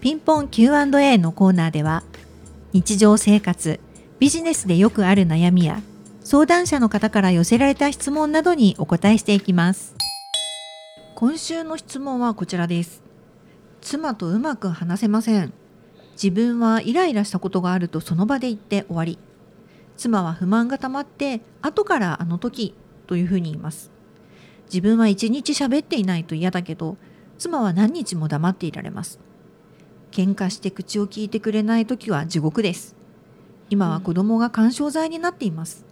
ピンポン Q&A のコーナーでは日常生活ビジネスでよくある悩みや相談者の方から寄せられた質問などにお答えしていきます。今週の質問はこちらです。妻とうまく話せません。自分はイライラしたことがあるとその場で言って終わり。妻は不満が溜まって後からあの時というふうに言います。自分は一日喋っていないと嫌だけど妻は何日も黙っていられます。喧嘩して口を聞いてくれない時は地獄です。今は子供が干渉剤になっています、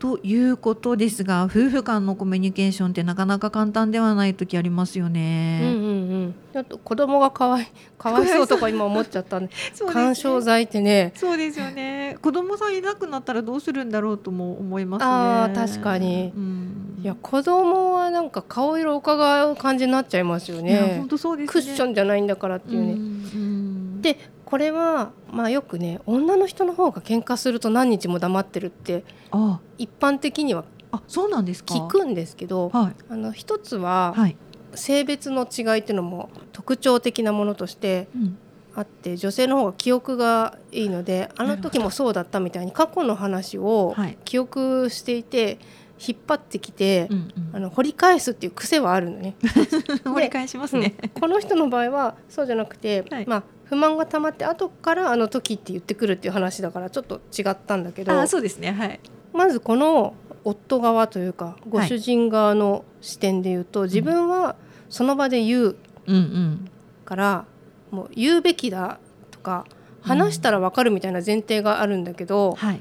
ということですが夫婦間のコミュニケーションってなかなか簡単ではない時ありますようんね、うんうん。ちょっと子供がかわいかわいそうとか今思っちゃったんで。ですね。干渉剤ってね。そうですよね。子供さんいなくなったらどうするんだろうとも思いますね。あー確かに。うんいや子供はなんか顔色を伺う感じになっちゃいますよね。本当そうですね。クッションじゃないんだからっていうね、ねでこれはまあよくね女の人の方が喧嘩すると何日も黙ってるってあ。一般的にはあそうなんですか。聞くんですけどはい。あの一つははい、性別の違いっていうのも特徴的なものとしてうん。あって女性の方が記憶がいいのであの時もそうだったみたいに過去の話をはい。記憶していて引っ張ってきて、うんうん。あの掘り返すっていう癖はあるのね。掘り返しますね、うんこの人の場合はそうじゃなくて、はい。まあ不満が溜まって後からあの時って言ってくるっていう話だからちょっと違ったんだけどあそうですね。はい。まずこの夫側というかご主人側の視点で言うと、自分はその場で言ううんうん。からもう言うべきだとか話したら分かるみたいな前提があるんだけど、はい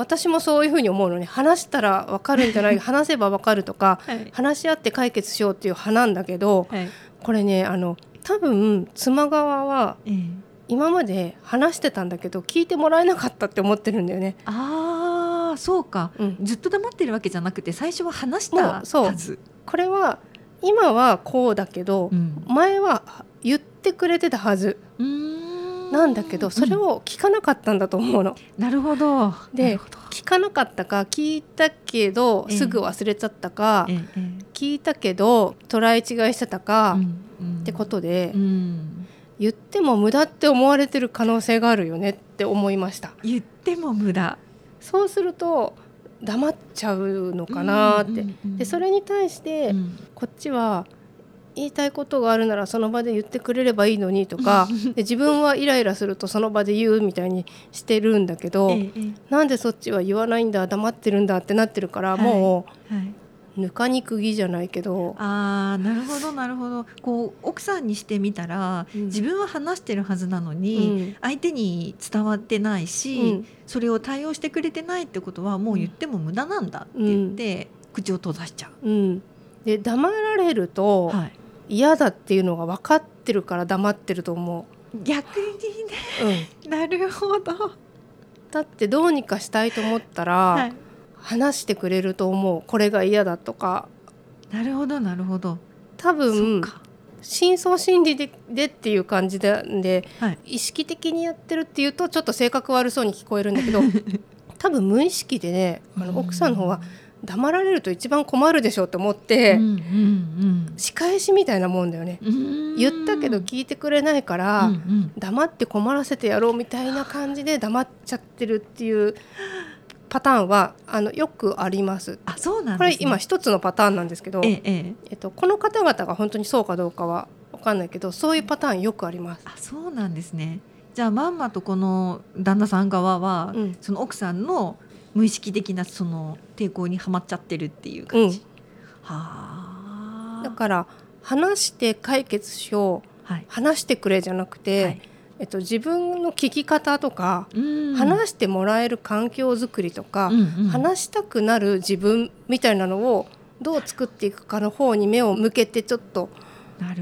私もそういうふうに思うのに話したら分かるんじゃない？話せば分かるとかはい。話し合って解決しようっていう派なんだけどはい。これねあの多分妻側はええ。今まで話してたんだけど聞いてもらえなかったって思ってるんだよね。ああそうか。うん、ずっと黙ってるわけじゃなくて最初は話しもたうそう。はずこれは今はこうだけど、うん。前は言ってくれてたはず。うーんなんだけどそれうんを聞かなかったんだと思うの。なるほど。でなるほど。聞かなかったか聞いたけどええ。すぐ忘れちゃったか、えええ聞いたけど捉え違いしてたえか、うんうん。ってことで、うん。言っても無駄って思われてる可能性があるよねって思いました。言っても無駄。そうすると黙っちゃうのかなって、うんうんうん。でそれに対して、うん。こっちは言いたいことがあるならその場で言ってくれればいいのにとか で自分はイライラするとその場で言うみたいにしてるんだけど、えええなんでそっちは言わないんだ黙ってるんだってなってるから、はいもえはい、うぬかに釘じゃないけど、あーなるほどなるほど。こう奥さんにしてみたら、うん。自分は話してるはずなのうに、ん。相手に伝わってないし、うん。それを対応してくれてないってことはもう言っても無駄なんだって言って、口を閉ざしちゃう。ん、で黙られるう、とはい、嫌だっていうのが分かってるから黙ってると思逆にう、うん、ねなるほど、だってどうにかしたいと思ったら、はい、話してくれると思う。これが嫌だとか。なるほどなるほど。多分か、深層心理ででっていう感じでではい、意識的にやってるっていうとちょっと性格悪そうに聞こえるんだけど 多分無意識でねあの奥さんの方は黙られると一番困るでしょうと思って、うんうん仕返しみたいなもんだよね。うん。うん言ったけど聞いてくれないから、うんうん。黙って困らせてやろうみたいな感じで黙っちゃってるっていうパターンはあのよくあります。あそうなんこです、ね、れ今一つのパターンなんですけど、ええええ。えっと、この方々が本当にそうかどうかは分かんないけどそういうパターンよくあります。あそうなんですね。じゃあまんまとこの旦那さん側は、うん。その奥さんの無意識的なその抵抗にはまっちゃってるっていう感じ、はあ。だから話して解決しよう。はい、話してくれじゃなくて、はい。えっと、自分の聞き方とか、うん。話してもらえる環境づくりとか、うんうん。話したくなる自分みたいなのをどう作っていくかの方に目を向けてちょっと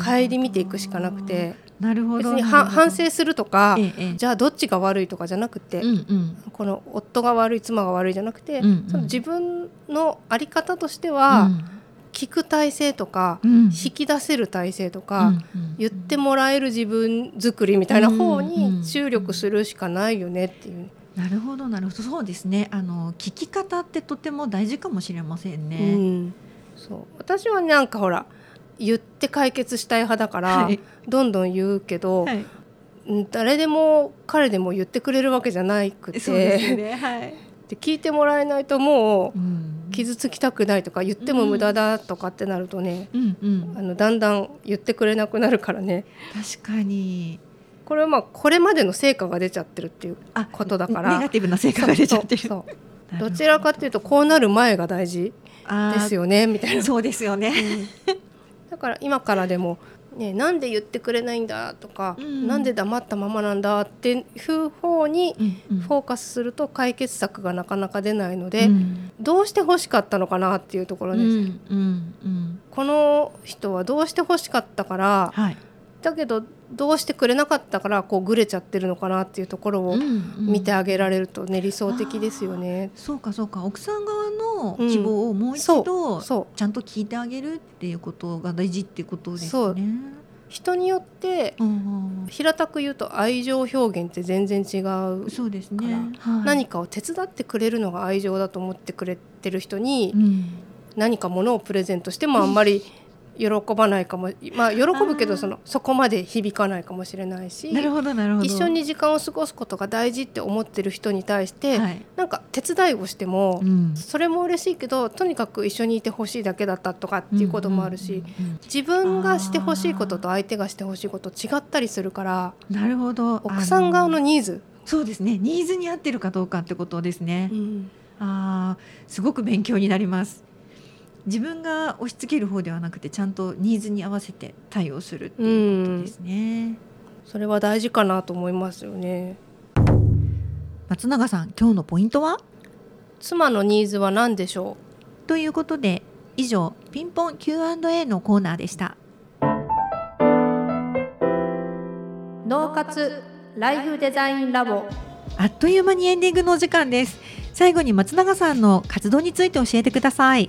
顧みていくしかなくてなるほど別に反省するとか、ええええ。じゃあどっちが悪いとかじゃなくて、うんうん。この夫が悪い妻が悪いじゃなくて、うんうん。その自分の在り方としては、聞く体制とか、うん。引き出せる体制とか、うんうん言ってもらえる自分作りみたいな方うんうんに注力するしかないよねっていう。なるほどなるほど。そうですね。あの聞き方ってとても大事かもしれませんうね、ん、そう。私はなんかほら言って解決したい派だから、はい。どんどん言うけど、はい。うん誰でも彼でも言ってくれるわけじゃないくてね。はい、で聞いてもらえないともううん。傷つきたくないとか言っても無駄だとかってなるとね、うんうん。あのだんだん言ってくれなくなるからね。確かに。これはまあこれまでの成果が出ちゃってるっていうあことだから。ネガティブな成果が出ちゃってる。ど。ちらかっていうとこうなる前が大事ですよよねみたいな。そうですよね、だから今からでも、ね、なんで言ってくれないんだとか、うん。なんで黙ったままなんだっていう方にフォーカスすると解決策がなかなか出ないので、うん。どうして欲しかったのかなっていうところうです、んうんうん。この人はどうして欲しかったからはい。だけどどうしてくれなかったからこうぐれちゃってるのかなっていうところを見てあげられるとね理想的ですよね。そうかそうか。奥さん側の希望をもう一度、ちゃんと聞いてあげるっていうことが大事っていうことですね。人によって平たく言うと愛情表現って全然違うそうですかね。はい。何かを手伝ってくれるのが愛情だと思ってくれてる人にうん。何か物をプレゼントしてもあんまり 喜ばないかもまあ喜ぶけどそのそこまで響かないかもしれないしなるほどなるほど。一緒に時間を過ごすことが大事って思ってる人に対して、はいなんか手伝いをしても、うんそれも嬉しいけどとにかく一緒にいてほしいだけだったとかっていうこともあるし、うんうん自分がしてほしいことと相手がしてほしいこと違ったりするからうんなるほど。奥さん側のあニーズ、そうですねニーズに合ってるかどうかってことですね。うんああすごく勉強になります。自分が押し付ける方ではなくてちゃんとニーズに合わせて対応するっていうことですね。それは大事かなと思いますよね。松永さん今日のポイントは？妻のニーズは何でしょということで以上ピンポン Q&A のコーナーでした。う脳活ライフデザインラボ。あっという間にエンディングのお時間です。最後に松永さんの活動について教えてください